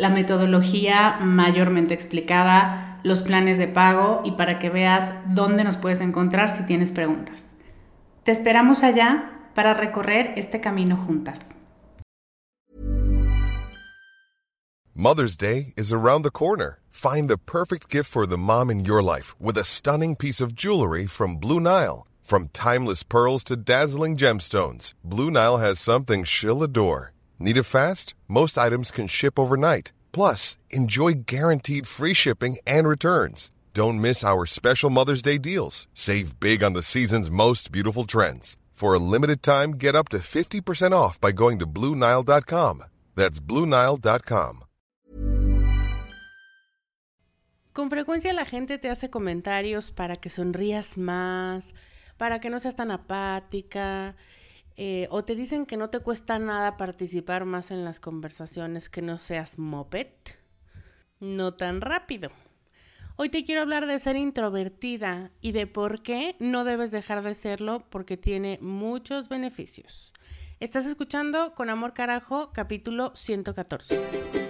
la metodología mayormente explicada, los planes de pago y para que veas dónde nos puedes encontrar si tienes preguntas. Te esperamos allá para recorrer este camino juntas. Mother's Day is around the corner. Find the perfect gift for the mom in your life with a stunning piece of jewelry from Blue Nile. From timeless pearls to dazzling gemstones, Blue Nile has something she'll adore. Need it fast? Most items can ship overnight. Plus, enjoy guaranteed free shipping and returns. Don't miss our special Mother's Day deals. Save big on the season's most beautiful trends. For a limited time, get up to 50% off by going to Bluenile.com. That's Bluenile.com. Con frecuencia la gente te hace comentarios para que sonrías más, para que no seas tan apática. Eh, o te dicen que no te cuesta nada participar más en las conversaciones que no seas moped, no tan rápido. Hoy te quiero hablar de ser introvertida y de por qué no debes dejar de serlo porque tiene muchos beneficios. Estás escuchando Con Amor Carajo, capítulo 114.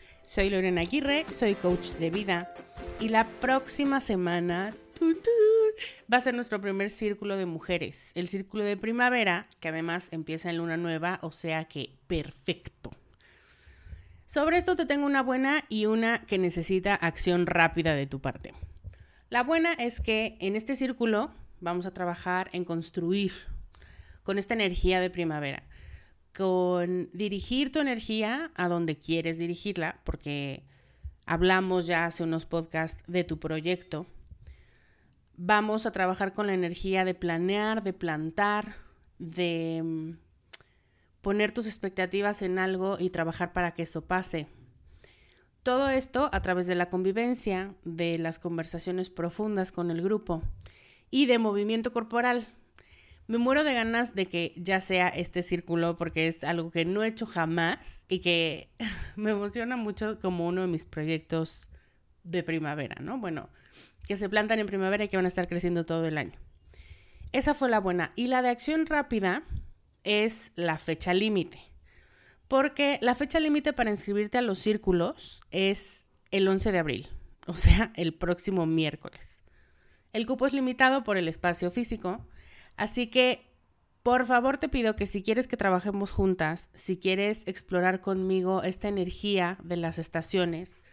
soy Lorena Aguirre, soy coach de vida y la próxima semana va a ser nuestro primer círculo de mujeres, el círculo de primavera, que además empieza en luna nueva, o sea que perfecto. Sobre esto te tengo una buena y una que necesita acción rápida de tu parte. La buena es que en este círculo vamos a trabajar en construir con esta energía de primavera, con dirigir tu energía a donde quieres dirigirla, porque hablamos ya hace unos podcasts de tu proyecto. Vamos a trabajar con la energía de planear, de plantar, de mm, poner tus expectativas en algo y trabajar para que eso pase. Todo esto a través de la convivencia, de las conversaciones profundas con el grupo y de movimiento corporal. Me muero de ganas de que ya sea este círculo porque es algo que no he hecho jamás y que me emociona mucho como uno de mis proyectos de primavera, ¿no? Bueno, que se plantan en primavera y que van a estar creciendo todo el año. Esa fue la buena. Y la de acción rápida es la fecha límite. Porque la fecha límite para inscribirte a los círculos es el 11 de abril, o sea, el próximo miércoles. El cupo es limitado por el espacio físico Así que, por favor, te pido que si quieres que trabajemos juntas, si quieres explorar conmigo esta energía de las estaciones,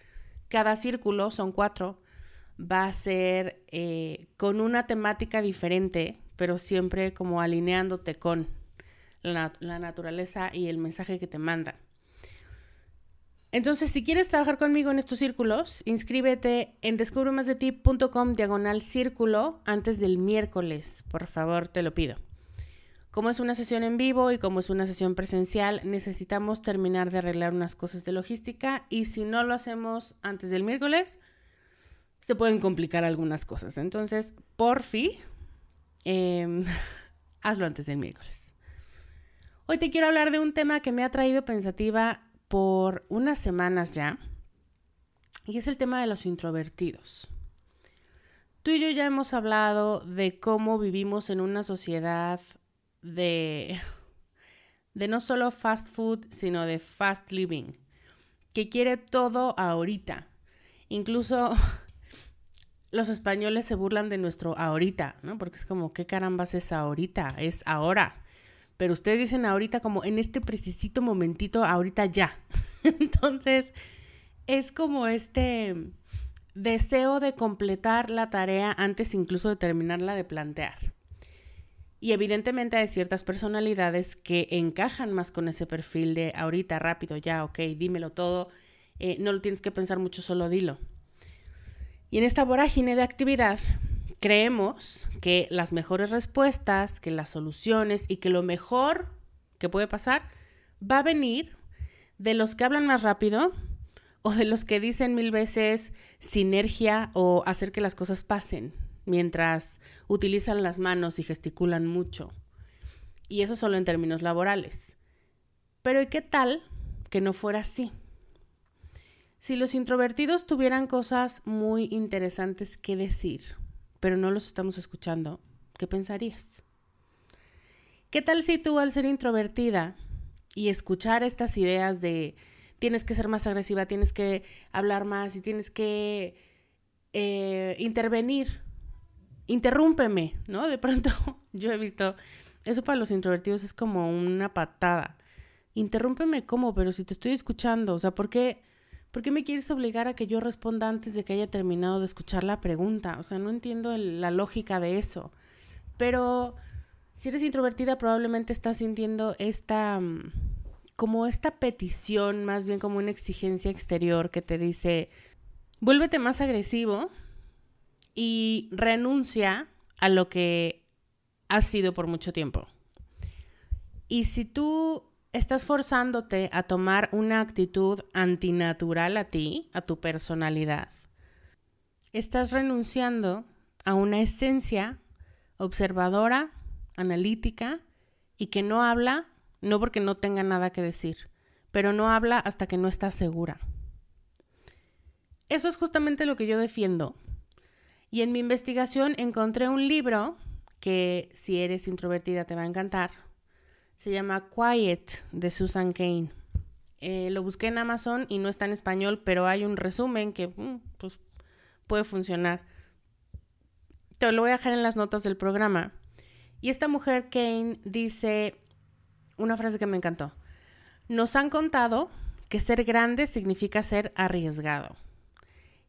cada círculo, son cuatro, va a ser eh, con una temática diferente, pero siempre como alineándote con la, la naturaleza y el mensaje que te manda. Entonces, si quieres trabajar conmigo en estos círculos, inscríbete en descubremasdeti.com diagonal círculo antes del miércoles, por favor, te lo pido. Como es una sesión en vivo y como es una sesión presencial, necesitamos terminar de arreglar unas cosas de logística y si no lo hacemos antes del miércoles, se pueden complicar algunas cosas. Entonces, por fin, em, hazlo antes del miércoles. Hoy te quiero hablar de un tema que me ha traído pensativa por unas semanas ya, y es el tema de los introvertidos. Tú y yo ya hemos hablado de cómo vivimos en una sociedad de, de no solo fast food, sino de fast living, que quiere todo ahorita. Incluso los españoles se burlan de nuestro ahorita, ¿no? Porque es como, ¿qué carambas es ahorita? Es ahora pero ustedes dicen ahorita como en este precisito momentito, ahorita ya. Entonces, es como este deseo de completar la tarea antes incluso de terminarla de plantear. Y evidentemente hay ciertas personalidades que encajan más con ese perfil de ahorita, rápido, ya, ok, dímelo todo, eh, no lo tienes que pensar mucho, solo dilo. Y en esta vorágine de actividad, creemos que las mejores respuestas, que las soluciones y que lo mejor que puede pasar va a venir de los que hablan más rápido o de los que dicen mil veces sinergia o hacer que las cosas pasen mientras utilizan las manos y gesticulan mucho. Y eso solo en términos laborales. Pero ¿y qué tal que no fuera así? Si los introvertidos tuvieran cosas muy interesantes que decir, pero no los estamos escuchando, ¿qué pensarías? ¿Qué tal si tú al ser introvertida y escuchar estas ideas de tienes que ser más agresiva, tienes que hablar más y tienes que eh, intervenir, interrúmpeme, ¿no? De pronto yo he visto, eso para los introvertidos es como una patada. Interrúmpeme cómo, pero si te estoy escuchando, o sea, ¿por qué? ¿Por qué me quieres obligar a que yo responda antes de que haya terminado de escuchar la pregunta? O sea, no entiendo la lógica de eso. Pero si eres introvertida, probablemente estás sintiendo esta mm, como esta petición, más bien como una exigencia exterior que te dice, vuélvete más agresivo y renuncia a lo que has sido por mucho tiempo. Y si tú estás forzándote a tomar una actitud antinatural a ti, a tu personalidad. Estás renunciando a una esencia observadora, analítica y que no habla, no porque no tenga nada que decir, pero no habla hasta que no está segura. Eso es justamente lo que yo defiendo. Y en mi investigación encontré un libro que si eres introvertida te va a encantar, se llama Quiet de Susan Kane. Eh, lo busqué en Amazon y no está en español, pero hay un resumen que mm, pues, puede funcionar. Te lo voy a dejar en las notas del programa. Y esta mujer, Kane, dice una frase que me encantó. Nos han contado que ser grande significa ser arriesgado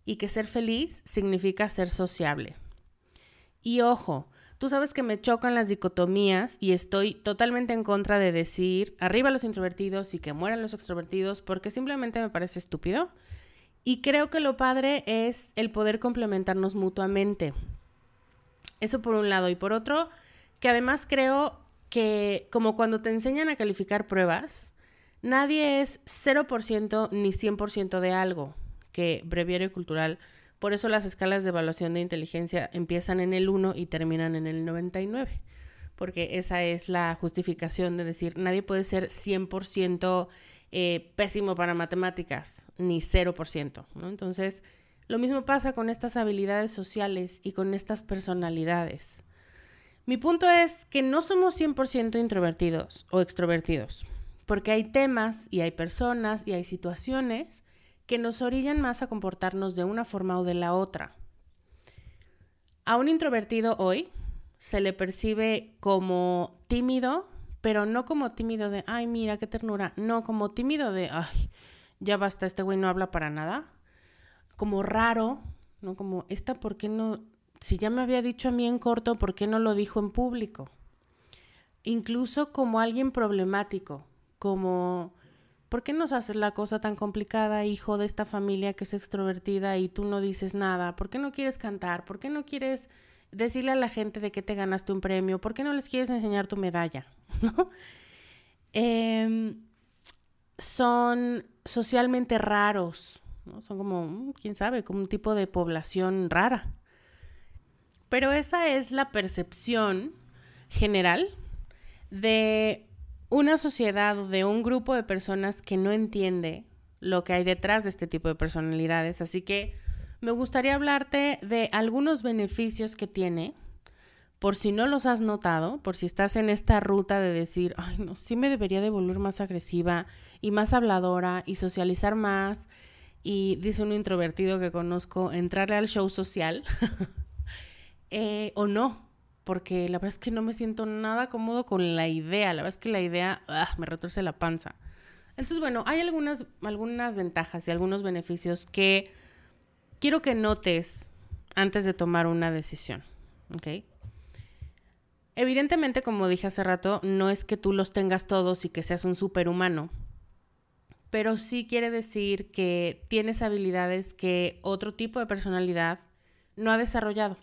y que ser feliz significa ser sociable. Y ojo, Tú sabes que me chocan las dicotomías y estoy totalmente en contra de decir arriba los introvertidos y que mueran los extrovertidos porque simplemente me parece estúpido. Y creo que lo padre es el poder complementarnos mutuamente. Eso por un lado. Y por otro, que además creo que como cuando te enseñan a calificar pruebas, nadie es 0% ni 100% de algo, que breviario cultural por eso las escalas de evaluación de inteligencia empiezan en el 1 y terminan en el 99, porque esa es la justificación de decir, nadie puede ser 100% eh, pésimo para matemáticas, ni 0%. ¿no? Entonces, lo mismo pasa con estas habilidades sociales y con estas personalidades. Mi punto es que no somos 100% introvertidos o extrovertidos, porque hay temas y hay personas y hay situaciones que nos orillan más a comportarnos de una forma o de la otra. A un introvertido hoy se le percibe como tímido, pero no como tímido de, ay, mira, qué ternura, no, como tímido de, ay, ya basta, este güey no habla para nada, como raro, ¿no? Como, esta, ¿por qué no? Si ya me había dicho a mí en corto, ¿por qué no lo dijo en público? Incluso como alguien problemático, como ¿por qué nos haces la cosa tan complicada, hijo de esta familia que es extrovertida y tú no dices nada? ¿Por qué no quieres cantar? ¿Por qué no quieres decirle a la gente de qué te ganaste un premio? ¿Por qué no les quieres enseñar tu medalla? Em, son socialmente raros, son como, mm, quién sabe, como un tipo de población rara. Pero esa es la percepción general de una sociedad de un grupo de personas que no entiende lo que hay detrás de este tipo de personalidades. Así que me gustaría hablarte de algunos beneficios que tiene, por si no los has notado, por si estás en esta ruta de decir, ay, no, sí me debería de volver más agresiva y más habladora y socializar más. Y dice un introvertido que conozco, entrarle al show social. Eh, o no, porque la verdad es que no me siento nada cómodo con la idea, la verdad es que la idea ah, me retorce la panza. Entonces, bueno, hay algunas, algunas ventajas y algunos beneficios que quiero que notes antes de tomar una decisión. Evidentemente, como dije hace rato, no es que tú los tengas todos y que seas un superhumano, pero sí quiere decir que tienes habilidades que otro tipo de personalidad no ha desarrollado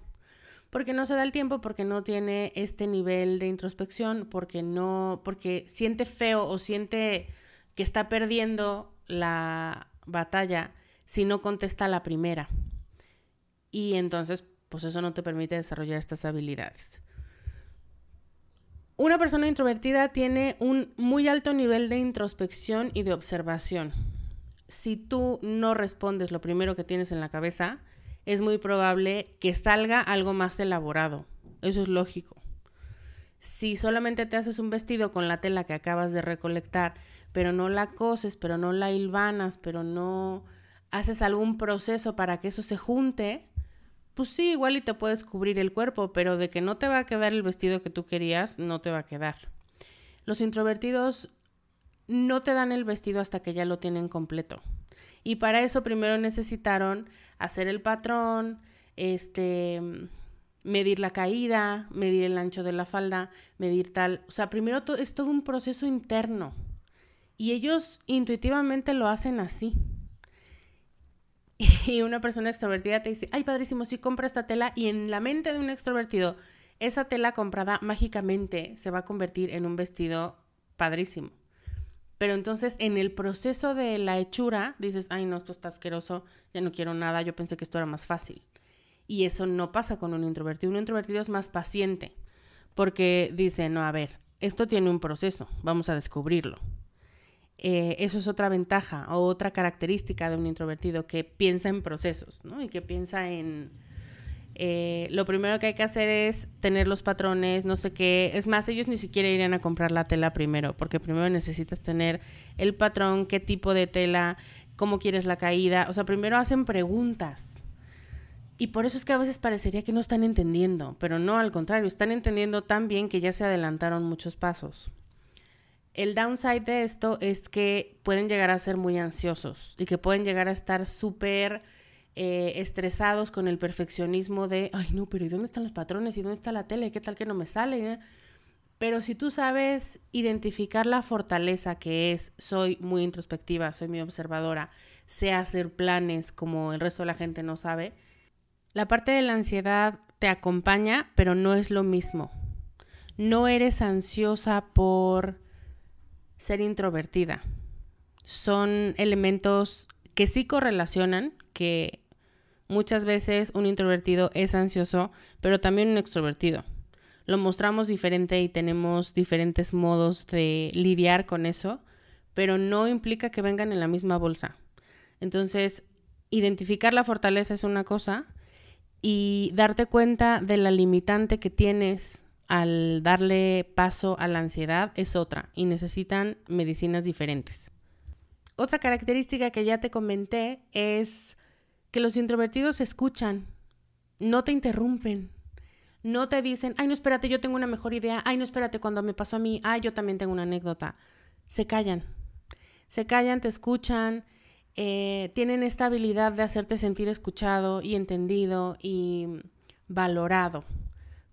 porque no se da el tiempo, porque no tiene este nivel de introspección, porque no, porque siente feo o siente que está perdiendo la batalla si no contesta la primera. Y entonces, pues eso no te permite desarrollar estas habilidades. Una persona introvertida tiene un muy alto nivel de introspección y de observación. Si tú no respondes lo primero que tienes en la cabeza, es muy probable que salga algo más elaborado. Eso es lógico. Si solamente te haces un vestido con la tela que acabas de recolectar, pero no la coses, pero no la hilvanas, pero no haces algún proceso para que eso se junte, pues sí, igual y te puedes cubrir el cuerpo, pero de que no te va a quedar el vestido que tú querías, no te va a quedar. Los introvertidos no te dan el vestido hasta que ya lo tienen completo. Y para eso primero necesitaron hacer el patrón, este, medir la caída, medir el ancho de la falda, medir tal. O sea, primero es todo un proceso interno. Y ellos intuitivamente lo hacen así. Y una persona extrovertida te dice, ay, padrísimo, sí compra esta tela. Y en la mente de un extrovertido, esa tela comprada mágicamente se va a convertir en un vestido padrísimo. Pero entonces en el proceso de la hechura dices, ay no, esto está asqueroso, ya no quiero nada, yo pensé que esto era más fácil. Y eso no pasa con un introvertido. Un introvertido es más paciente porque dice, no, a ver, esto tiene un proceso, vamos a descubrirlo. Eh, eso es otra ventaja o otra característica de un introvertido que piensa en procesos, ¿no? Y que piensa en, eh, lo primero que hay que hacer es tener los patrones, no sé qué. Es más, ellos ni siquiera irían a comprar la tela primero, porque primero necesitas tener el patrón, qué tipo de tela, cómo quieres la caída. O sea, primero hacen preguntas. Y por eso es que a veces parecería que no están entendiendo, pero no, al contrario, están entendiendo tan bien que ya se adelantaron muchos pasos. El downside de esto es que pueden llegar a ser muy ansiosos y que pueden llegar a estar súper eh, estresados con el perfeccionismo de, ay no, pero ¿y dónde están los patrones? ¿Y dónde está la tele? ¿Qué tal que no me sale? Pero si tú sabes identificar la fortaleza que es, soy muy introspectiva, soy muy observadora, sé hacer planes como el resto de la gente no sabe, la parte de la ansiedad te acompaña, pero no es lo mismo. No eres ansiosa por ser introvertida. Son elementos que sí correlacionan, que Muchas veces un introvertido es ansioso, pero también un extrovertido. Lo mostramos diferente y tenemos diferentes modos de lidiar con eso, pero no implica que vengan en la misma bolsa. Entonces, identificar la fortaleza es una cosa y darte cuenta de la limitante que tienes al darle paso a la ansiedad es otra y necesitan medicinas diferentes. Otra característica que ya te comenté es que los introvertidos escuchan, no te interrumpen, no te dicen, ay, no, espérate, yo tengo una mejor idea, ay, no, espérate, cuando me pasó a mí, ay, yo también tengo una anécdota. Se callan, se callan, te escuchan, eh, tienen esta habilidad de hacerte sentir escuchado y entendido y valorado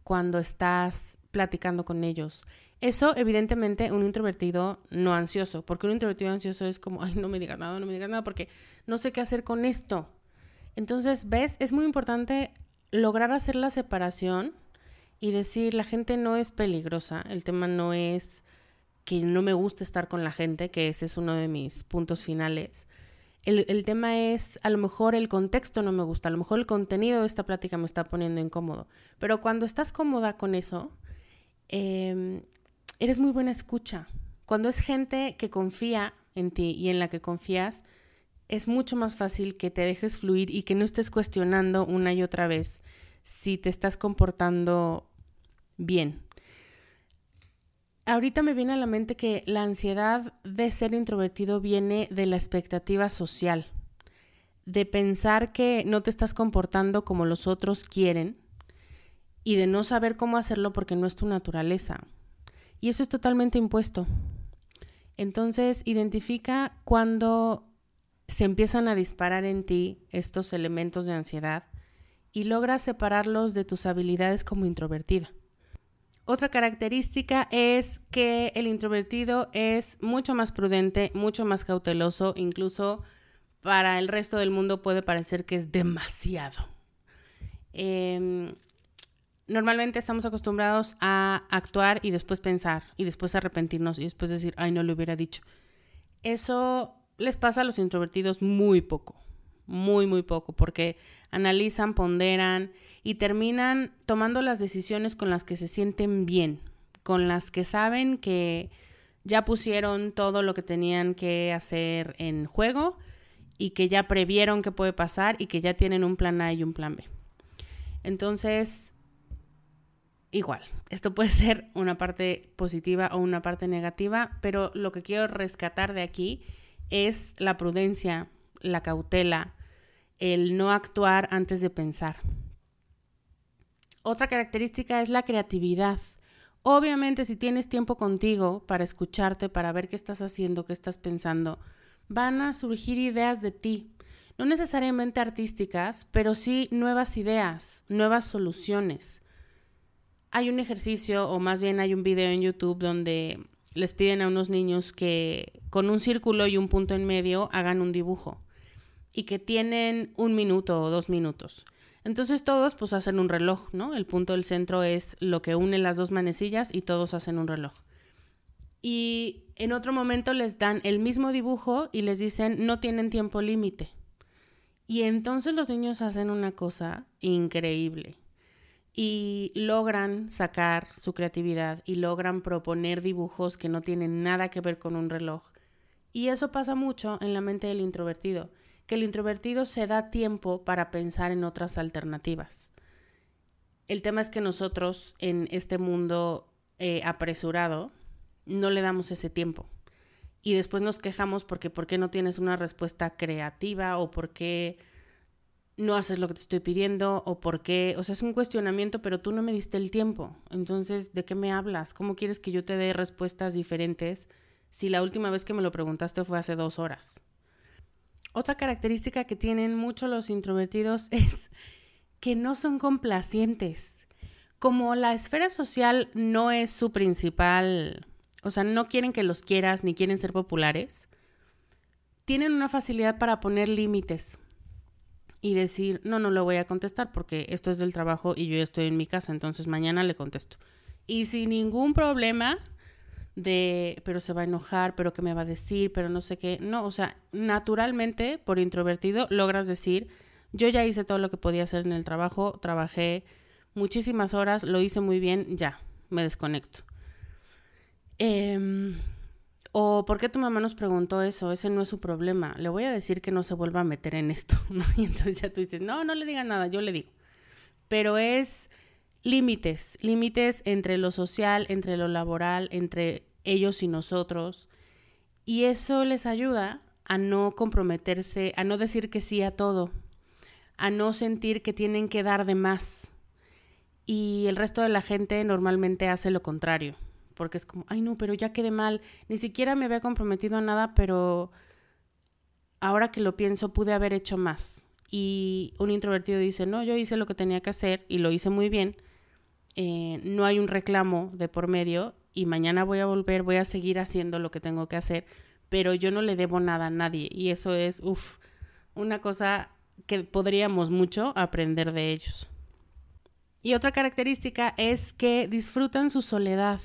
cuando estás platicando con ellos. Eso, evidentemente, un introvertido no ansioso, porque un introvertido ansioso es como, ay, no me digas nada, no me digas nada, porque no sé qué hacer con esto. Entonces, ¿ves? Es muy importante lograr hacer la separación y decir, la gente no es peligrosa, el tema no es que no me gusta estar con la gente, que ese es uno de mis puntos finales. El, tema es, a lo mejor el contexto no me gusta, a lo mejor el contenido de esta plática me está poniendo incómodo, pero cuando estás cómoda con eso, eh, eres muy buena escucha. Cuando es gente que confía en ti y en la que confías, es mucho más fácil que te dejes fluir y que no estés cuestionando una y otra vez si te estás comportando bien. Ahorita me viene a la mente que la ansiedad de ser introvertido viene de la expectativa social, de pensar que no te estás comportando como los otros quieren y de no saber cómo hacerlo porque no es tu naturaleza. Y eso es totalmente impuesto. Entonces, identifica cuando se empiezan a disparar en ti estos elementos de ansiedad y logra separarlos de tus habilidades como introvertida. Otra característica es que el introvertido es mucho más prudente, mucho más cauteloso, incluso para el resto del mundo puede parecer que es demasiado. Em, normalmente estamos acostumbrados a actuar y después pensar y después arrepentirnos y después decir, ay, no le hubiera dicho. Eso les pasa a los introvertidos muy poco, muy, muy poco, porque analizan, ponderan y terminan tomando las decisiones con las que se sienten bien, con las que saben que ya pusieron todo lo que tenían que hacer en juego y que ya previeron qué puede pasar y que ya tienen un plan A y un plan B. Entonces, igual, esto puede ser una parte positiva o una parte negativa, pero lo que quiero rescatar de aquí es la prudencia, la cautela, el no actuar antes de pensar. Otra característica es la creatividad. Obviamente si tienes tiempo contigo para escucharte, para ver qué estás haciendo, qué estás pensando, van a surgir ideas de ti. No necesariamente artísticas, pero sí nuevas ideas, nuevas soluciones. Hay un ejercicio, o más bien hay un video en YouTube donde les piden a unos niños que con un círculo y un punto en medio hagan un dibujo y que tienen un minuto o dos minutos. Entonces todos pues hacen un reloj, ¿no? El punto del centro es lo que une las dos manecillas y todos hacen un reloj. Y en otro momento les dan el mismo dibujo y les dicen no tienen tiempo límite. Y entonces los niños hacen una cosa increíble y logran sacar su creatividad y logran proponer dibujos que no tienen nada que ver con un reloj. Y eso pasa mucho en la mente del introvertido, que el introvertido se da tiempo para pensar en otras alternativas. El tema es que nosotros en este mundo eh, apresurado no le damos ese tiempo. Y después nos quejamos porque por qué no tienes una respuesta creativa o por qué no haces lo que te estoy pidiendo o por qué, o sea, es un cuestionamiento, pero tú no me diste el tiempo. Entonces, ¿de qué me hablas? ¿Cómo quieres que yo te dé respuestas diferentes si la última vez que me lo preguntaste fue hace dos horas? Otra característica que tienen mucho los introvertidos es que no son complacientes. Como la esfera social no es su principal, o sea, no quieren que los quieras ni quieren ser populares, tienen una facilidad para poner límites y decir, no, no lo voy a contestar porque esto es del trabajo y yo ya estoy en mi casa, entonces mañana le contesto. Y sin ningún problema de, pero se va a enojar, pero qué me va a decir, pero no sé qué. No, o sea, naturalmente, por introvertido, logras decir, yo ya hice todo lo que podía hacer en el trabajo, trabajé muchísimas horas, lo hice muy bien, ya, me desconecto. Eh, o ¿por qué tu mamá nos preguntó eso? Ese no es su problema. Le voy a decir que no se vuelva a meter en esto, Y entonces ya tú dices, no, no le diga nada, yo le digo. Pero es límites, límites entre lo social, entre lo laboral, entre ellos y nosotros. Y eso les ayuda a no comprometerse, a no decir que sí a todo, a no sentir que tienen que dar de más. Y el resto de la gente normalmente hace lo contrario porque es como, ay no, pero ya quedé mal, ni siquiera me había comprometido a nada, pero ahora que lo pienso pude haber hecho más. Y un introvertido dice, no, yo hice lo que tenía que hacer y lo hice muy bien, eh, no hay un reclamo de por medio y mañana voy a volver, voy a seguir haciendo lo que tengo que hacer, pero yo no le debo nada a nadie y eso es, uff, una cosa que podríamos mucho aprender de ellos. Y otra característica es que disfrutan su soledad.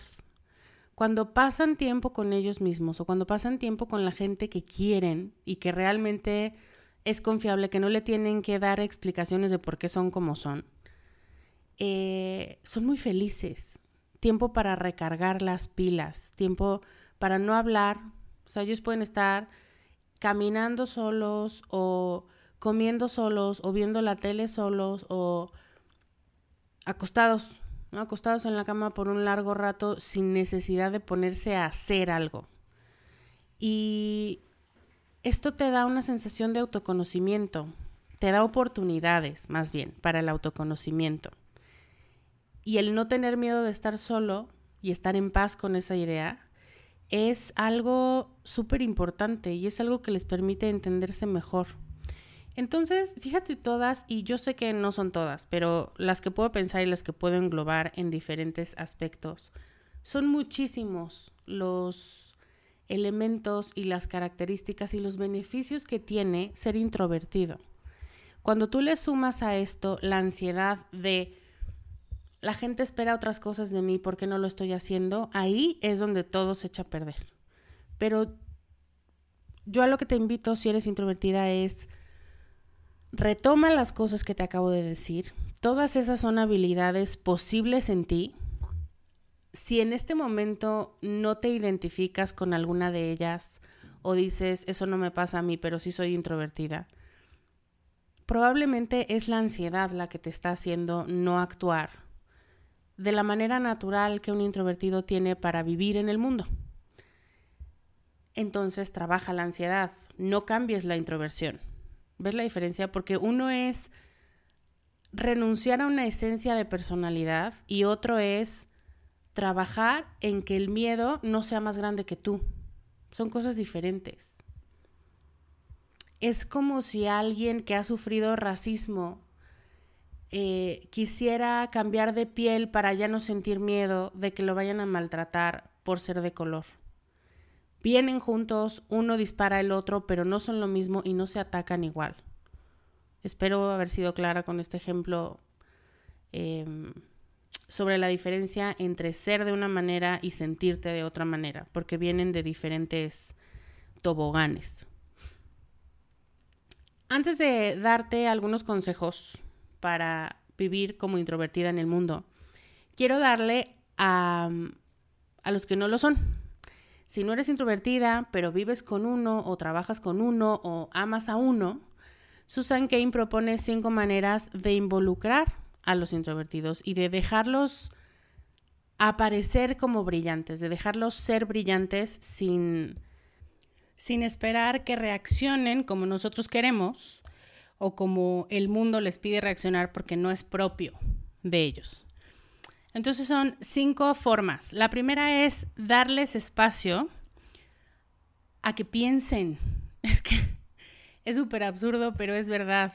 Cuando pasan tiempo con ellos mismos o cuando pasan tiempo con la gente que quieren y que realmente es confiable, que no le tienen que dar explicaciones de por qué son como son, eh, son muy felices. Tiempo para recargar las pilas, tiempo para no hablar. O sea, ellos pueden estar caminando solos o comiendo solos o viendo la tele solos o acostados, acostados en la cama por un largo rato sin necesidad de ponerse a hacer algo. Y esto te da una sensación de autoconocimiento, te da oportunidades más bien para el autoconocimiento. Y el no tener miedo de estar solo y estar en paz con esa idea es algo súper importante y es algo que les permite entenderse mejor. Entonces, fíjate todas, y yo sé que no son todas, pero las que puedo pensar y las que puedo englobar en diferentes aspectos, son muchísimos los elementos y las características y los beneficios que tiene ser introvertido. Cuando tú le sumas a esto la ansiedad de la gente espera otras cosas de mí porque no lo estoy haciendo, ahí es donde todo se echa a perder. Pero yo a lo que te invito si eres introvertida es retoma las cosas que te acabo de decir. Todas esas son habilidades posibles en ti. Si en este momento no te identificas con alguna de ellas o dices, eso no me pasa a mí, pero sí soy introvertida, probablemente es la ansiedad la que te está haciendo no actuar de la manera natural que un introvertido tiene para vivir en el mundo. Entonces trabaja la ansiedad, no cambies la introversión. ¿Ves la diferencia? Porque uno es renunciar a una esencia de personalidad y otro es trabajar en que el miedo no sea más grande que tú. Son cosas diferentes. Es como si alguien que ha sufrido racismo eh, quisiera cambiar de piel para ya no sentir miedo de que lo vayan a maltratar por ser de color. Vienen juntos, uno dispara al otro, pero no son lo mismo y no se atacan igual. Espero haber sido clara con este ejemplo em, sobre la diferencia entre ser de una manera y sentirte de otra manera, porque vienen de diferentes toboganes. Antes de darte algunos consejos para vivir como introvertida en el mundo. Quiero darle a, a los que no lo son. Si no eres introvertida, pero vives con uno o trabajas con uno o amas a uno, Susan Kane propone cinco maneras de involucrar a los introvertidos y de dejarlos aparecer como brillantes, de dejarlos ser brillantes sin, sin esperar que reaccionen como nosotros queremos o como el mundo les pide reaccionar porque no es propio de ellos. Entonces son cinco formas. La primera es darles espacio a que piensen. Es que es súper absurdo, pero es verdad.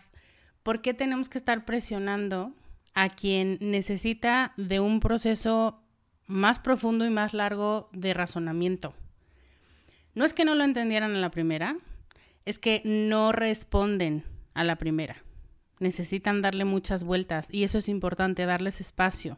¿Por qué tenemos que estar presionando a quien necesita de un proceso más profundo y más largo de razonamiento? No es que no lo entendieran en la primera, es que no responden a la primera. Necesitan darle muchas vueltas y eso es importante, darles espacio.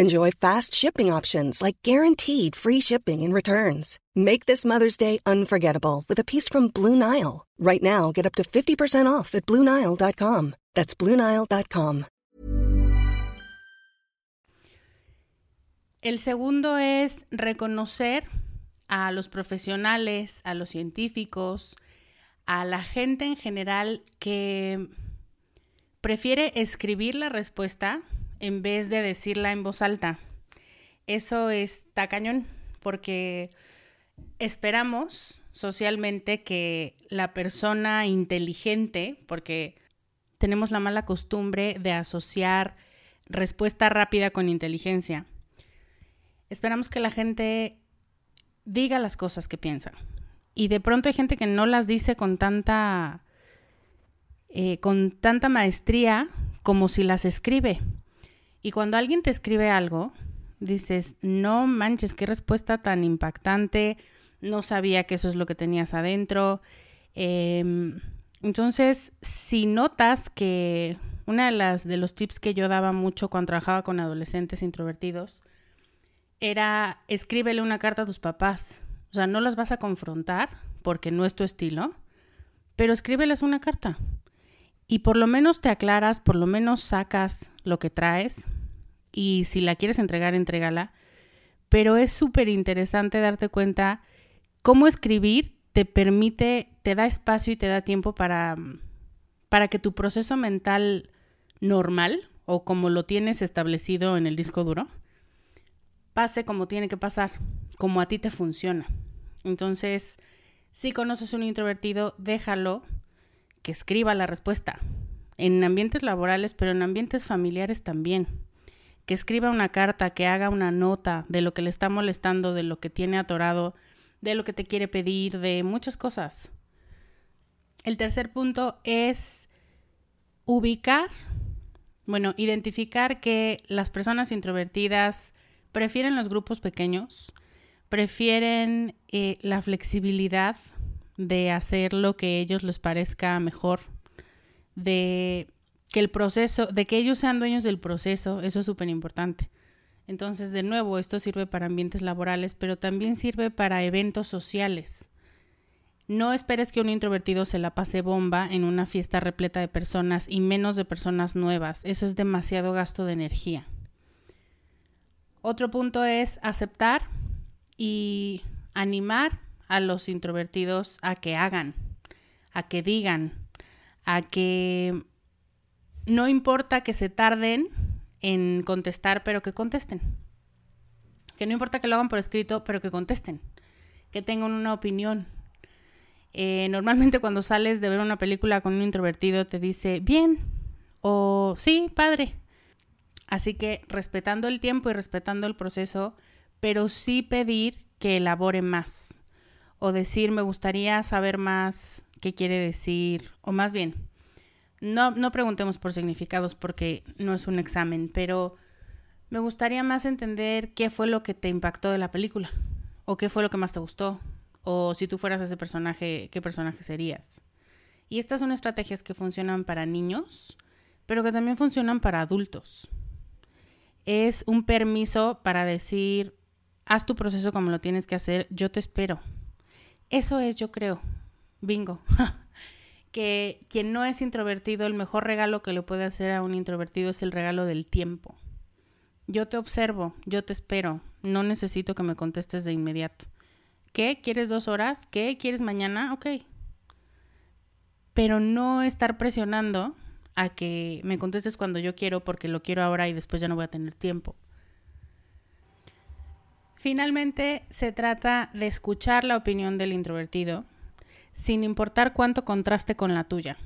Enjoy fast shipping options like guaranteed free shipping and returns. Make this Mother's Day unforgettable with a piece from Blue Nile. Right now, get up to 50% off at BlueNile.com. That's BlueNile.com. El segundo es reconocer a los profesionales, a los científicos, a la gente en general que prefiere escribir la respuesta en vez de decirla en voz alta. Eso está cañón, porque esperamos socialmente que la persona inteligente, porque tenemos la mala costumbre de asociar respuesta rápida con inteligencia. Esperamos que la gente diga las cosas que piensa. Y de pronto hay gente que no las dice con tanta, eh, con tanta maestría como si las escribe. Y cuando alguien te escribe algo, dices, no manches, qué respuesta tan impactante, no sabía que eso es lo que tenías adentro. Em, entonces, si notas que una de las de los tips que yo daba mucho cuando trabajaba con adolescentes introvertidos era escríbele una carta a tus papás. O sea, no los vas a confrontar porque no es tu estilo, pero escríbeles una carta. Y por lo menos te aclaras, por lo menos sacas lo que traes. Y si la quieres entregar, entrégala. Pero es súper interesante darte cuenta cómo escribir te permite, te da espacio y te da tiempo para, para que tu proceso mental normal o como lo tienes establecido en el disco duro, pase como tiene que pasar, como a ti te funciona. Entonces, si conoces un introvertido, déjalo que escriba la respuesta. En ambientes laborales, pero en ambientes familiares también. Que escriba una carta, que haga una nota de lo que le está molestando, de lo que tiene atorado, de lo que te quiere pedir, de muchas cosas. El tercer punto es ubicar, bueno, identificar que las personas introvertidas prefieren los grupos pequeños, prefieren eh, la flexibilidad de hacer lo que a ellos les parezca mejor, de que el proceso, de que ellos sean dueños del proceso, eso es súper importante. Entonces, de nuevo, esto sirve para ambientes laborales, pero también sirve para eventos sociales. No esperes que un introvertido se la pase bomba en una fiesta repleta de personas y menos de personas nuevas. Eso es demasiado gasto de energía. Otro punto es aceptar y animar a los introvertidos a que hagan, a que digan, a que no importa que se tarden, en contestar, pero que contesten. Que no importa que lo hagan por escrito, pero que contesten. Que tengan una opinión. Eh, normalmente cuando sales de ver una película con un introvertido te dice bien o sí, padre. Así que respetando el tiempo y respetando el proceso, pero sí pedir que elabore más. O decir, me gustaría saber más qué quiere decir. O más bien, no, no preguntemos por significados porque no es un examen, pero me gustaría más entender qué fue lo que te impactó de la película, o qué fue lo que más te gustó, o si tú fueras ese personaje, qué personaje serías. Y estas son estrategias que funcionan para niños, pero que también funcionan para adultos. Es un permiso para decir, haz tu proceso como lo tienes que hacer, yo te espero. Eso es, yo creo. Bingo. que quien no es introvertido, el mejor regalo que le puede hacer a un introvertido es el regalo del tiempo. Yo te observo, yo te espero, no necesito que me contestes de inmediato. ¿Qué? ¿Quieres dos horas? ¿Qué? ¿Quieres mañana? Ok. Pero no estar presionando a que me contestes cuando yo quiero porque lo quiero ahora y después ya no voy a tener tiempo. Finalmente, se trata de escuchar la opinión del introvertido, sin importar cuánto contraste con la tuya.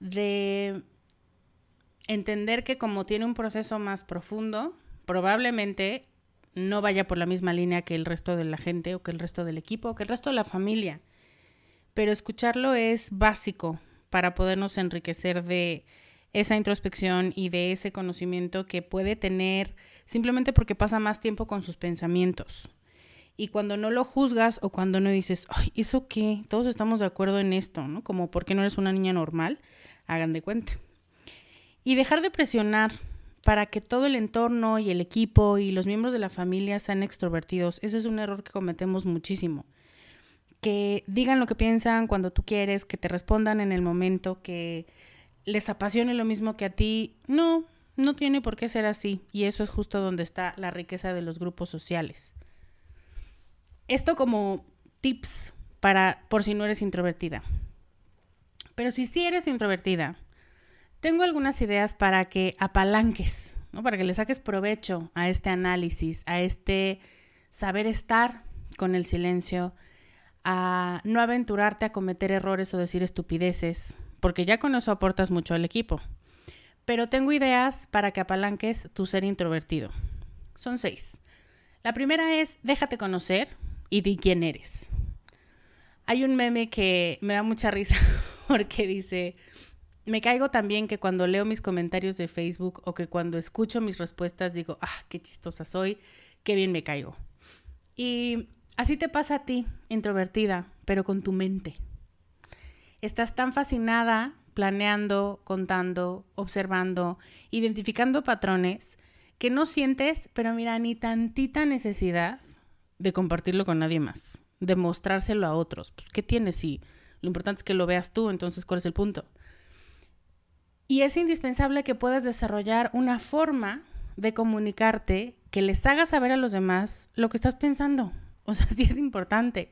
De entender que como tiene un proceso más profundo, probablemente no vaya por la misma línea que el resto de la gente o que el resto del equipo o que el resto de la familia. Pero escucharlo es básico para podernos enriquecer de esa introspección y de ese conocimiento que puede tener simplemente porque pasa más tiempo con sus pensamientos. Y cuando no lo juzgas o cuando no dices, ay, ¿eso qué? Todos estamos de acuerdo en esto, ¿no? Como, ¿por qué no eres una niña normal? Hagan de cuenta. Y dejar de presionar para que todo el entorno y el equipo y los miembros de la familia sean extrovertidos. Ese es un error que cometemos muchísimo. Que digan lo que piensan cuando tú quieres, que te respondan en el momento, que les apasione lo mismo que a ti. No, no tiene por qué ser así. Y eso es justo donde está la riqueza de los grupos sociales. Esto como tips para por si no eres introvertida. Pero si sí eres introvertida, tengo algunas ideas para que apalanques, ¿no? para que le saques provecho a este análisis, a este saber estar con el silencio, a no aventurarte a cometer errores o decir estupideces, porque ya con eso aportas mucho al equipo. Pero tengo ideas para que apalanques tu ser introvertido. Son seis. La primera es déjate conocer y di quién eres. Hay un meme que me da mucha risa porque dice, me caigo también que cuando leo mis comentarios de Facebook o que cuando escucho mis respuestas digo, ah, qué chistosa soy, qué bien me caigo. Y así te pasa a ti, introvertida, pero con tu mente. Estás tan fascinada planeando, contando, observando, identificando patrones que no sientes, pero mira, ni tantita necesidad de compartirlo con nadie más, de mostrárselo a otros. Pues, ¿Qué tienes si lo importante es que lo veas tú? Entonces, ¿cuál es el punto? Y es indispensable que puedas desarrollar una forma de comunicarte que les haga saber a los demás lo que estás pensando. O sea, sí es importante.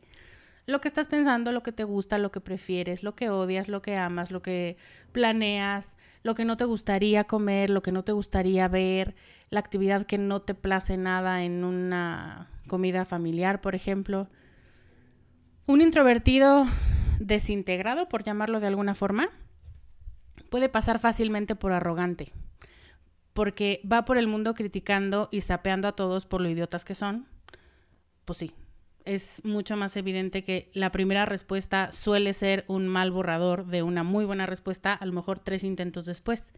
Lo que estás pensando, lo que te gusta, lo que prefieres, lo que odias, lo que amas, lo que planeas, lo que no te gustaría comer, lo que no te gustaría ver, la actividad que no te place nada en una comida familiar, por ejemplo. Un introvertido desintegrado, por llamarlo de alguna forma, puede pasar fácilmente por arrogante, porque va por el mundo criticando y sapeando a todos por lo idiotas que son. Pues sí, es mucho más evidente que la primera respuesta suele ser un mal borrador de una muy buena respuesta, a lo mejor tres intentos después.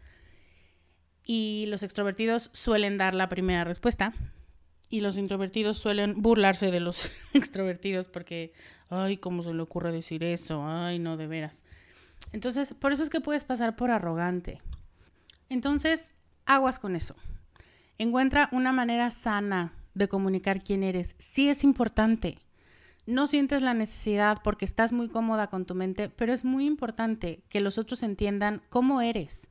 Y los extrovertidos suelen dar la primera respuesta y los introvertidos suelen burlarse de los extrovertidos porque, ay, ¿cómo se le ocurre decir eso? Ay, no, de veras. Entonces, por eso es que puedes pasar por arrogante. Entonces, aguas con eso. Encuentra una manera sana de comunicar quién eres. Sí es importante. No sientes la necesidad porque estás muy cómoda con tu mente, pero es muy importante que los otros entiendan cómo eres.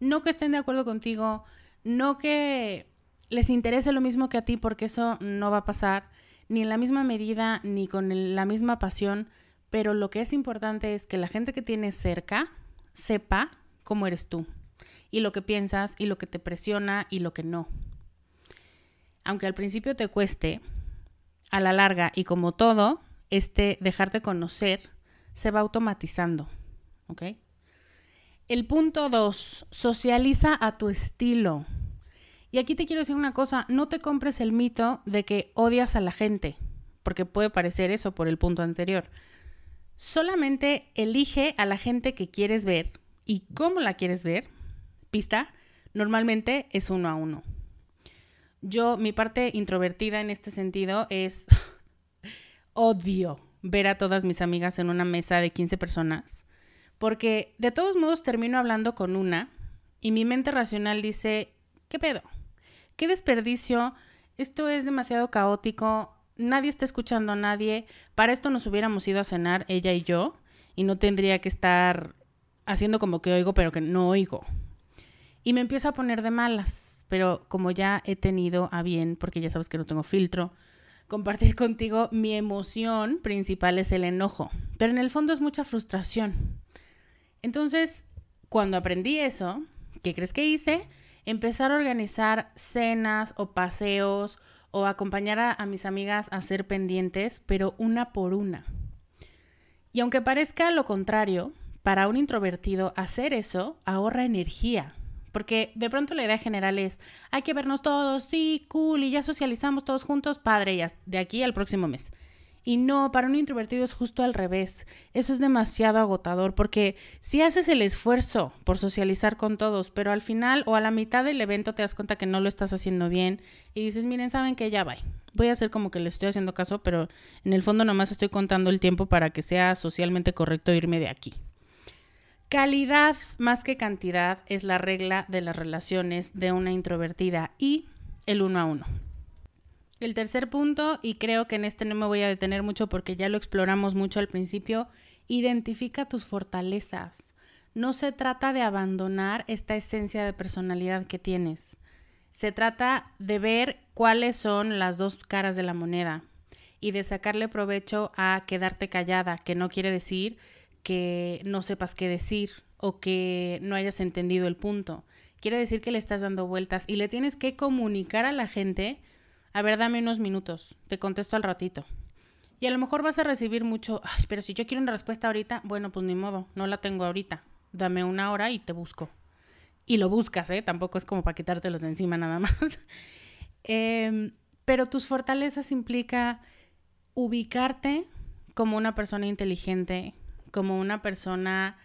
No que estén de acuerdo contigo, no que les interese lo mismo que a ti porque eso no va a pasar, ni en la misma medida, ni con la misma pasión, pero lo que es importante es que la gente que tienes cerca sepa cómo eres tú y lo que piensas y lo que te presiona y lo que no. Aunque al principio te cueste, a la larga y como todo, este dejarte conocer se va automatizando. ¿Ok? El punto dos, socializa a tu estilo. Y aquí te quiero decir una cosa, no te compres el mito de que odias a la gente, porque puede parecer eso por el punto anterior. Solamente elige a la gente que quieres ver y cómo la quieres ver. Pista, normalmente es uno a uno. Yo, mi parte introvertida en este sentido es odio ver a todas mis amigas en una mesa de 15 personas, porque de todos modos termino hablando con una y mi mente racional dice, ¿qué pedo? ¿Qué desperdicio? Esto es demasiado caótico, nadie está escuchando a nadie. Para esto nos hubiéramos ido a cenar ella y yo y no tendría que estar haciendo como que oigo pero que no oigo. Y me empiezo a poner de malas, pero como ya he tenido a bien, porque ya sabes que no tengo filtro, compartir contigo mi emoción principal es el enojo, pero en el fondo es mucha frustración. Entonces, cuando aprendí eso, ¿qué crees que hice? Empezar a organizar cenas o paseos o acompañar a, mis amigas a ser pendientes, pero una por una. Y aunque parezca lo contrario, para un introvertido hacer eso ahorra energía, porque de pronto la idea general es, hay que vernos todos, sí, cool, y ya socializamos todos juntos, padre, ya de aquí al próximo mes. Y no, para un introvertido es justo al revés. Eso es demasiado agotador porque si haces el esfuerzo por socializar con todos, pero al final o a la mitad del evento te das cuenta que no lo estás haciendo bien y dices, miren, saben que ya va. Voy a hacer como que les estoy haciendo caso, pero en el fondo nomás estoy contando el tiempo para que sea socialmente correcto irme de aquí. Calidad más que cantidad es la regla de las relaciones de una introvertida y el uno a uno. El tercer punto, y creo que en este no me voy a detener mucho porque ya lo exploramos mucho al principio, identifica tus fortalezas. No se trata de abandonar esta esencia de personalidad que tienes. Se trata de ver cuáles son las dos caras de la moneda y de sacarle provecho a quedarte callada, que no quiere decir que no sepas qué decir o que no hayas entendido el punto. Quiere decir que le estás dando vueltas y le tienes que comunicar a la gente a ver, dame unos minutos, te contesto al ratito. Y a lo mejor vas a recibir mucho, ay, pero si yo quiero una respuesta ahorita, bueno, pues ni modo, no la tengo ahorita. dame una hora y te busco. Y lo buscas, ¿eh? Tampoco es como para quitártelos de encima nada más. Em, pero tus fortalezas implica ubicarte como una persona inteligente, como una persona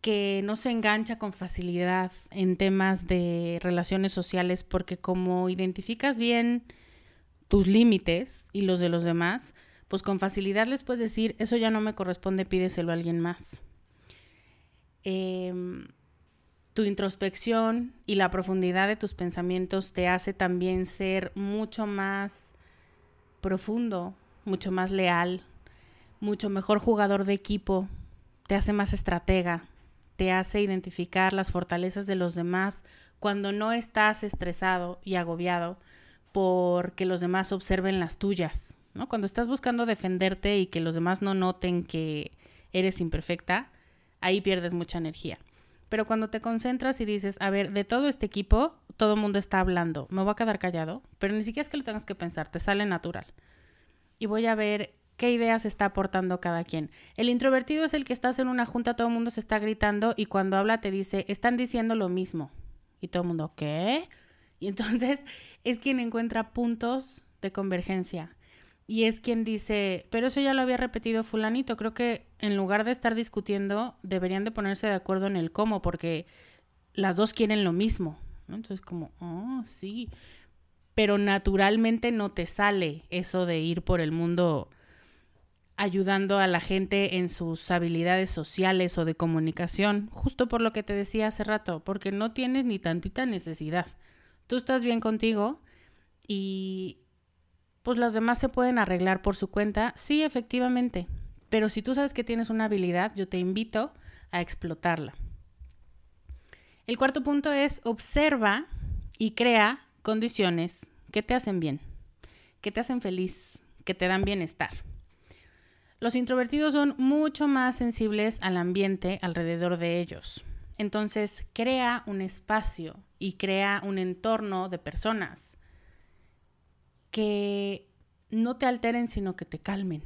que no se engancha con facilidad en temas de relaciones sociales porque como identificas bien tus límites y los de los demás, pues con facilidad les puedes decir, eso ya no me corresponde, pídeselo a alguien más. Em, tu introspección y la profundidad de tus pensamientos te hace también ser mucho más profundo, mucho más leal, mucho mejor jugador de equipo, te hace más estratega, te hace identificar las fortalezas de los demás cuando no estás estresado y agobiado porque los demás observen las tuyas, ¿no? Cuando estás buscando defenderte y que los demás no noten que eres imperfecta, ahí pierdes mucha energía. Pero cuando te concentras y dices, a ver, de todo este equipo, todo el mundo está hablando, me voy a quedar callado, pero ni siquiera es que lo tengas que pensar, te sale natural. Y voy a ver qué ideas está aportando cada quien. El introvertido es el que estás en una junta, todo el mundo se está gritando y cuando habla te dice, están diciendo lo mismo. Y todo el mundo, ¿qué? Y entonces es quien encuentra puntos de convergencia y es quien dice, pero eso ya lo había repetido fulanito, creo que en lugar de estar discutiendo, deberían de ponerse de acuerdo en el cómo, porque las dos quieren lo mismo. Entonces como, oh, sí, pero naturalmente no te sale eso de ir por el mundo ayudando a la gente en sus habilidades sociales o de comunicación, justo por lo que te decía hace rato, porque no tienes ni tantita necesidad. Tú estás bien contigo y pues los demás se pueden arreglar por su cuenta. Sí, efectivamente. Pero si tú sabes que tienes una habilidad, yo te invito a explotarla. El cuarto punto es observa y crea condiciones que te hacen bien, que te hacen feliz, que te dan bienestar. Los introvertidos son mucho más sensibles al ambiente alrededor de ellos. Entonces, crea un espacio y crea un entorno de personas que no te alteren, sino que te calmen.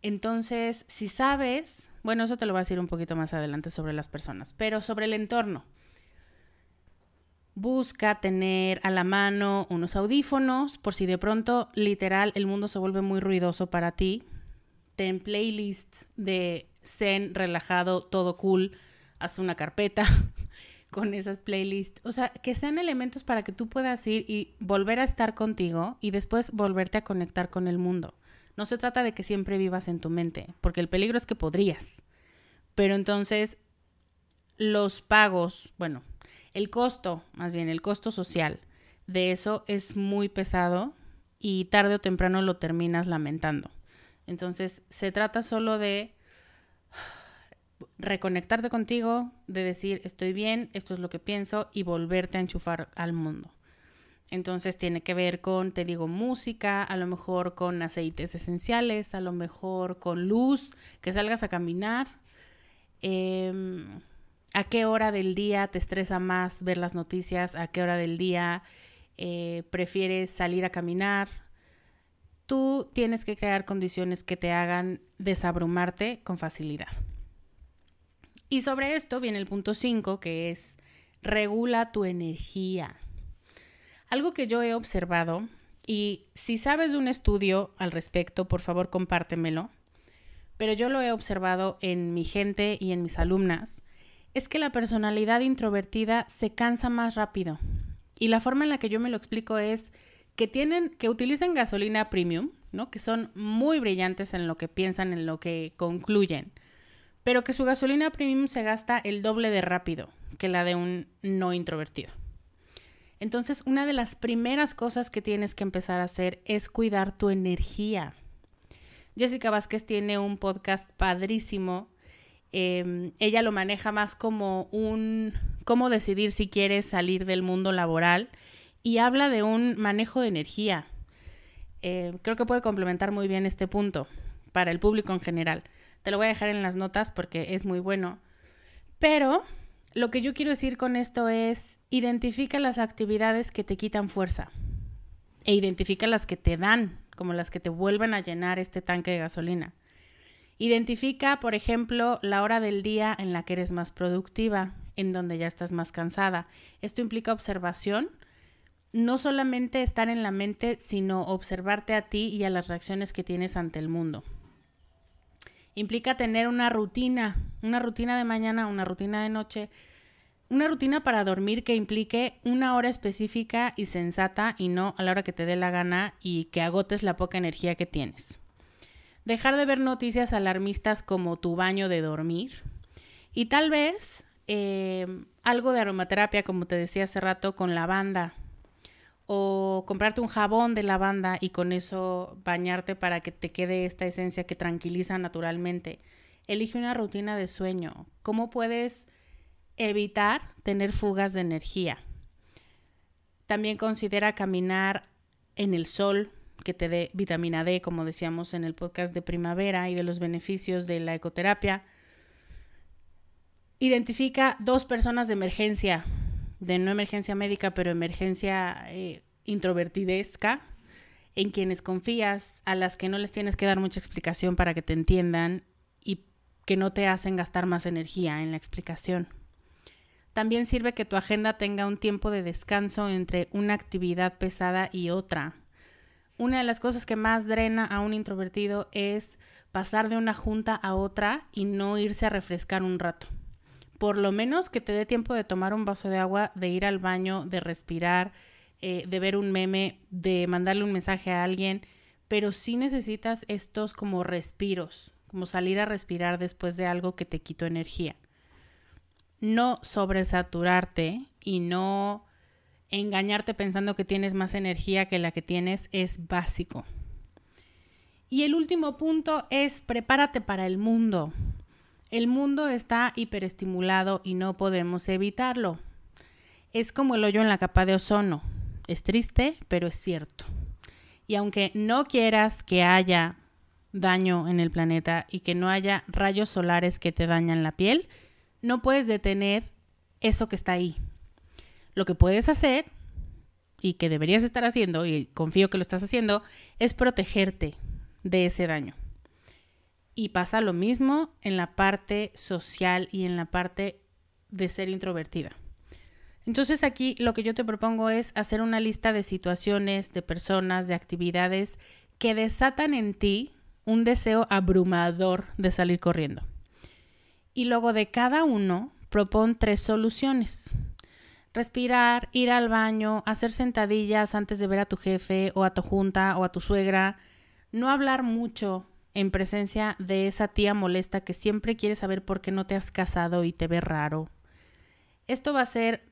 Entonces, si sabes, bueno, eso te lo voy a decir un poquito más adelante sobre las personas, pero sobre el entorno. Busca tener a la mano unos audífonos por si de pronto, literal, el mundo se vuelve muy ruidoso para ti. Ten playlist de zen, relajado, todo cool. Haz una carpeta con esas playlists. O sea, que sean elementos para que tú puedas ir y volver a estar contigo y después volverte a conectar con el mundo. No se trata de que siempre vivas en tu mente, porque el peligro es que podrías. Pero entonces, los pagos, bueno, el costo, más bien el costo social de eso es muy pesado y tarde o temprano lo terminas lamentando. Entonces, se trata solo de reconectarte contigo, de decir estoy bien, esto es lo que pienso y volverte a enchufar al mundo. Entonces tiene que ver con, te digo, música, a lo mejor con aceites esenciales, a lo mejor con luz, que salgas a caminar. Em, ¿A qué hora del día te estresa más ver las noticias? ¿A qué hora del día eh, prefieres salir a caminar? Tú tienes que crear condiciones que te hagan desabrumarte con facilidad. Y sobre esto viene el punto 5, que es regula tu energía. Algo que yo he observado, y si sabes de un estudio al respecto, por favor compártemelo, pero yo lo he observado en mi gente y en mis alumnas, es que la personalidad introvertida se cansa más rápido. Y la forma en la que yo me lo explico es que tienen, que utilicen gasolina premium, ¿no? Que son muy brillantes en lo que piensan, en lo que concluyen pero que su gasolina premium se gasta el doble de rápido que la de un no introvertido. Entonces, una de las primeras cosas que tienes que empezar a hacer es cuidar tu energía. Jessica Vázquez tiene un podcast padrísimo. Em, ella lo maneja más como un cómo decidir si quieres salir del mundo laboral y habla de un manejo de energía. Eh, creo que puede complementar muy bien este punto para el público en general. Te lo voy a dejar en las notas porque es muy bueno. Pero lo que yo quiero decir con esto es, identifica las actividades que te quitan fuerza e identifica las que te dan, como las que te vuelven a llenar este tanque de gasolina. Identifica, por ejemplo, la hora del día en la que eres más productiva, en donde ya estás más cansada. Esto implica observación, no solamente estar en la mente, sino observarte a ti y a las reacciones que tienes ante el mundo. Implica tener una rutina, una rutina de mañana, una rutina de noche, una rutina para dormir que implique una hora específica y sensata y no a la hora que te dé la gana y que agotes la poca energía que tienes. Dejar de ver noticias alarmistas como tu baño de dormir. Y tal vez eh, algo de aromaterapia, como te decía hace rato, con lavanda. O comprarte un jabón de lavanda y con eso bañarte para que te quede esta esencia que tranquiliza naturalmente. Elige una rutina de sueño. ¿Cómo puedes evitar tener fugas de energía? También considera caminar en el sol, que te dé vitamina D, como decíamos en el podcast de primavera, y de los beneficios de la ecoterapia. Identifica dos personas de emergencia, de no emergencia médica, pero emergencia eh, introvertidesca, en quienes confías, a las que no les tienes que dar mucha explicación para que te entiendan y que no te hacen gastar más energía en la explicación. También sirve que tu agenda tenga un tiempo de descanso entre una actividad pesada y otra. Una de las cosas que más drena a un introvertido es pasar de una junta a otra y no irse a refrescar un rato por lo menos que te dé tiempo de tomar un vaso de agua, de ir al baño, de respirar, eh, de ver un meme, de mandarle un mensaje a alguien, pero sí necesitas estos como respiros, como salir a respirar después de algo que te quitó energía. No sobresaturarte y no engañarte pensando que tienes más energía que la que tienes es básico. Y el último punto es prepárate para el mundo. El mundo está hiperestimulado y no podemos evitarlo. Es como el hoyo en la capa de ozono. Es triste, pero es cierto. Y aunque no quieras que haya daño en el planeta y que no haya rayos solares que te dañan la piel, no puedes detener eso que está ahí. Lo que puedes hacer, y que deberías estar haciendo, y confío que lo estás haciendo, es protegerte de ese daño. Y pasa lo mismo en la parte social y en la parte de ser introvertida. Entonces aquí lo que yo te propongo es hacer una lista de situaciones, de personas, de actividades que desatan en ti un deseo abrumador de salir corriendo. Y luego de cada uno propon tres soluciones. Respirar, ir al baño, hacer sentadillas antes de ver a tu jefe o a tu junta o a tu suegra, no hablar mucho, en presencia de esa tía molesta que siempre quiere saber por qué no te has casado y te ve raro. Esto va a ser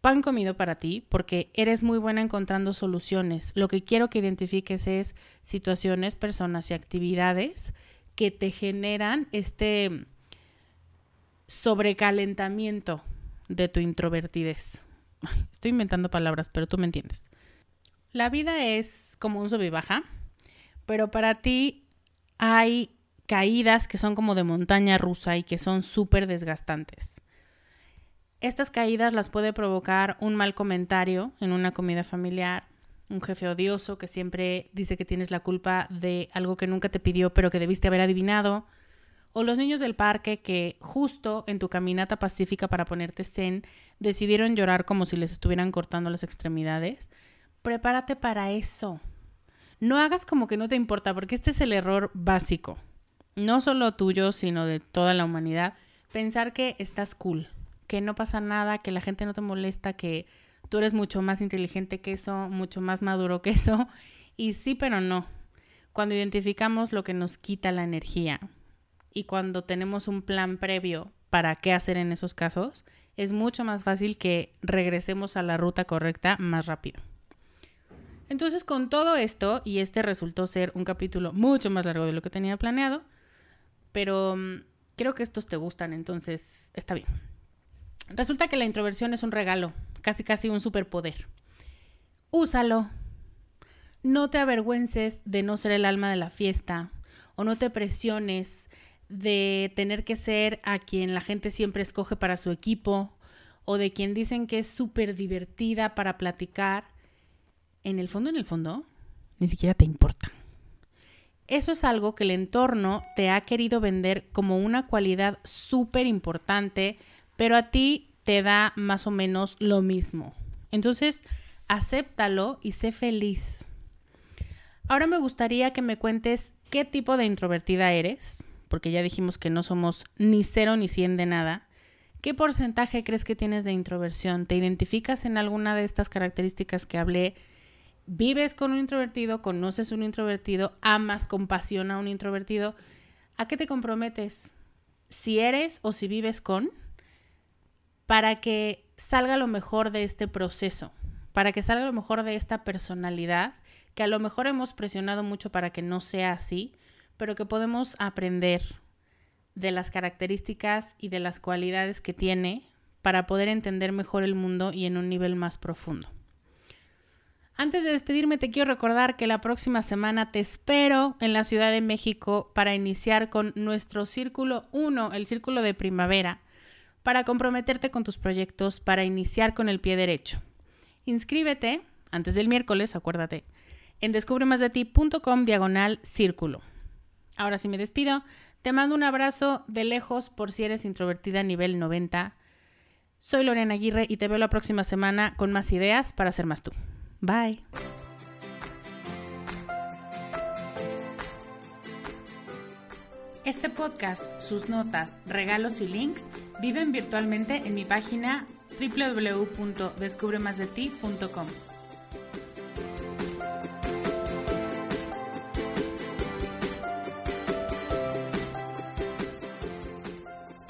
pan comido para ti porque eres muy buena encontrando soluciones. Lo que quiero que identifiques es situaciones, personas y actividades que te generan este sobrecalentamiento de tu introvertidez. Estoy inventando palabras, pero tú me entiendes. La vida es como un sub baja, pero para ti hay caídas que son como de montaña rusa y que son súper desgastantes. Estas caídas las puede provocar un mal comentario en una comida familiar, un jefe odioso que siempre dice que tienes la culpa de algo que nunca te pidió pero que debiste haber adivinado, o los niños del parque que justo en tu caminata pacífica para ponerte zen decidieron llorar como si les estuvieran cortando las extremidades. Prepárate para eso. No hagas como que no te importa, porque este es el error básico, no solo tuyo, sino de toda la humanidad, pensar que estás cool, que no pasa nada, que la gente no te molesta, que tú eres mucho más inteligente que eso, mucho más maduro que eso, y sí, pero no. Cuando identificamos lo que nos quita la energía y cuando tenemos un plan previo para qué hacer en esos casos, es mucho más fácil que regresemos a la ruta correcta más rápido. Entonces, con todo esto, y este resultó ser un capítulo mucho más largo de lo que tenía planeado, pero mm, creo que estos te gustan, entonces está bien. Resulta que la introversión es un regalo, casi casi un superpoder. Úsalo. No te avergüences de no ser el alma de la fiesta o no te presiones de tener que ser a quien la gente siempre escoge para su equipo o de quien dicen que es súper divertida para platicar en el fondo, en el fondo, ni siquiera te importa. Eso es algo que el entorno te ha querido vender como una cualidad súper importante, pero a ti te da más o menos lo mismo. Entonces, acéptalo y sé feliz. Ahora me gustaría que me cuentes qué tipo de introvertida eres, porque ya dijimos que no somos ni cero ni cien de nada. ¿Qué porcentaje crees que tienes de introversión? ¿Te identificas en alguna de estas características que hablé? ¿Vives con un introvertido? ¿Conoces un introvertido? ¿Amas, compasión a un introvertido? ¿A qué te comprometes? Si eres o si vives con, para que salga lo mejor de este proceso, para que salga lo mejor de esta personalidad, que a lo mejor hemos presionado mucho para que no sea así, pero que podemos aprender de las características y de las cualidades que tiene para poder entender mejor el mundo y en un nivel más profundo. Antes de despedirme te quiero recordar que la próxima semana te espero en la Ciudad de México para iniciar con nuestro círculo 1, el círculo de primavera, para comprometerte con tus proyectos, para iniciar con el pie derecho. Inscríbete antes del miércoles, acuérdate, en descubremasdeti.com diagonal círculo. Ahora sí me despido. Te mando un abrazo de lejos por si eres introvertida nivel 90. Soy Lorena Aguirre y te veo la próxima semana con más ideas para ser más tú. Bye. Este podcast, sus notas, regalos y links viven virtualmente en mi página www.descubremasdeti.com.